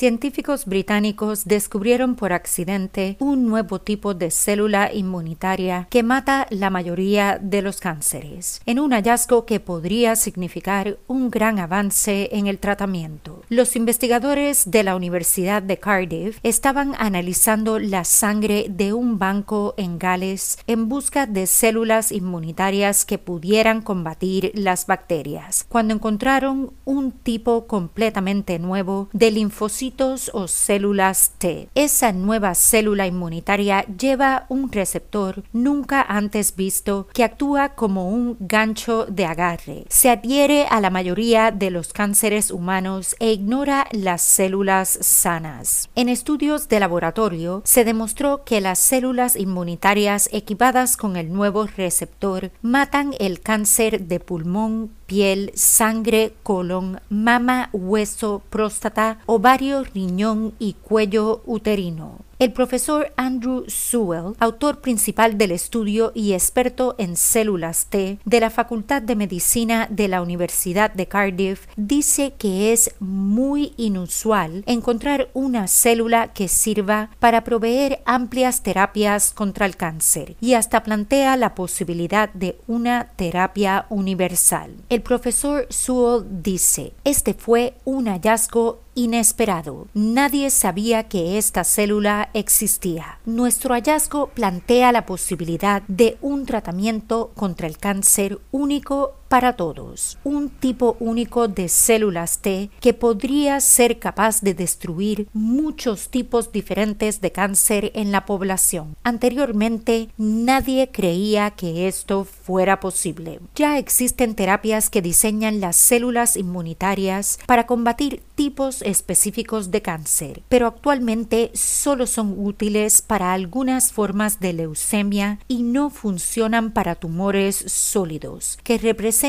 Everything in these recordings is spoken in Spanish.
Científicos británicos descubrieron por accidente un nuevo tipo de célula inmunitaria que mata la mayoría de los cánceres, en un hallazgo que podría significar un gran avance en el tratamiento. Los investigadores de la Universidad de Cardiff estaban analizando la sangre de un banco en Gales en busca de células inmunitarias que pudieran combatir las bacterias, cuando encontraron un tipo completamente nuevo de linfocitos o células T. Esa nueva célula inmunitaria lleva un receptor nunca antes visto que actúa como un gancho de agarre. Se adhiere a la mayoría de los cánceres humanos e ignora las células sanas. En estudios de laboratorio se demostró que las células inmunitarias equipadas con el nuevo receptor matan el cáncer de pulmón, piel, sangre, colon, mama, hueso, próstata, ovario, riñón y cuello uterino. El profesor Andrew Sewell, autor principal del estudio y experto en células T de la Facultad de Medicina de la Universidad de Cardiff, dice que es muy inusual encontrar una célula que sirva para proveer amplias terapias contra el cáncer y hasta plantea la posibilidad de una terapia universal. El profesor Sewell dice, este fue un hallazgo inesperado. Nadie sabía que esta célula existía. Nuestro hallazgo plantea la posibilidad de un tratamiento contra el cáncer único para todos, un tipo único de células T que podría ser capaz de destruir muchos tipos diferentes de cáncer en la población. Anteriormente, nadie creía que esto fuera posible. Ya existen terapias que diseñan las células inmunitarias para combatir tipos específicos de cáncer, pero actualmente solo son útiles para algunas formas de leucemia y no funcionan para tumores sólidos, que representan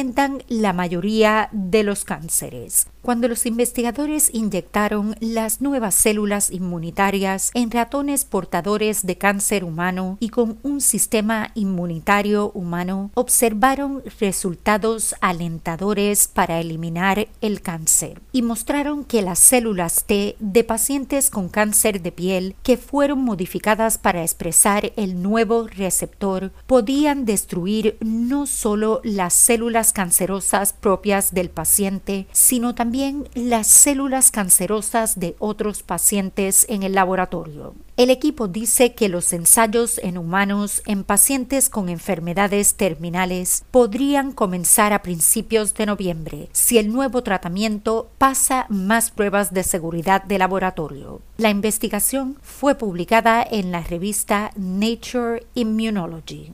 la mayoría de los cánceres. Cuando los investigadores inyectaron las nuevas células inmunitarias en ratones portadores de cáncer humano y con un sistema inmunitario humano, observaron resultados alentadores para eliminar el cáncer y mostraron que las células T de pacientes con cáncer de piel que fueron modificadas para expresar el nuevo receptor podían destruir no solo las células cancerosas propias del paciente, sino también las células cancerosas de otros pacientes en el laboratorio. El equipo dice que los ensayos en humanos en pacientes con enfermedades terminales podrían comenzar a principios de noviembre si el nuevo tratamiento pasa más pruebas de seguridad de laboratorio. La investigación fue publicada en la revista Nature Immunology.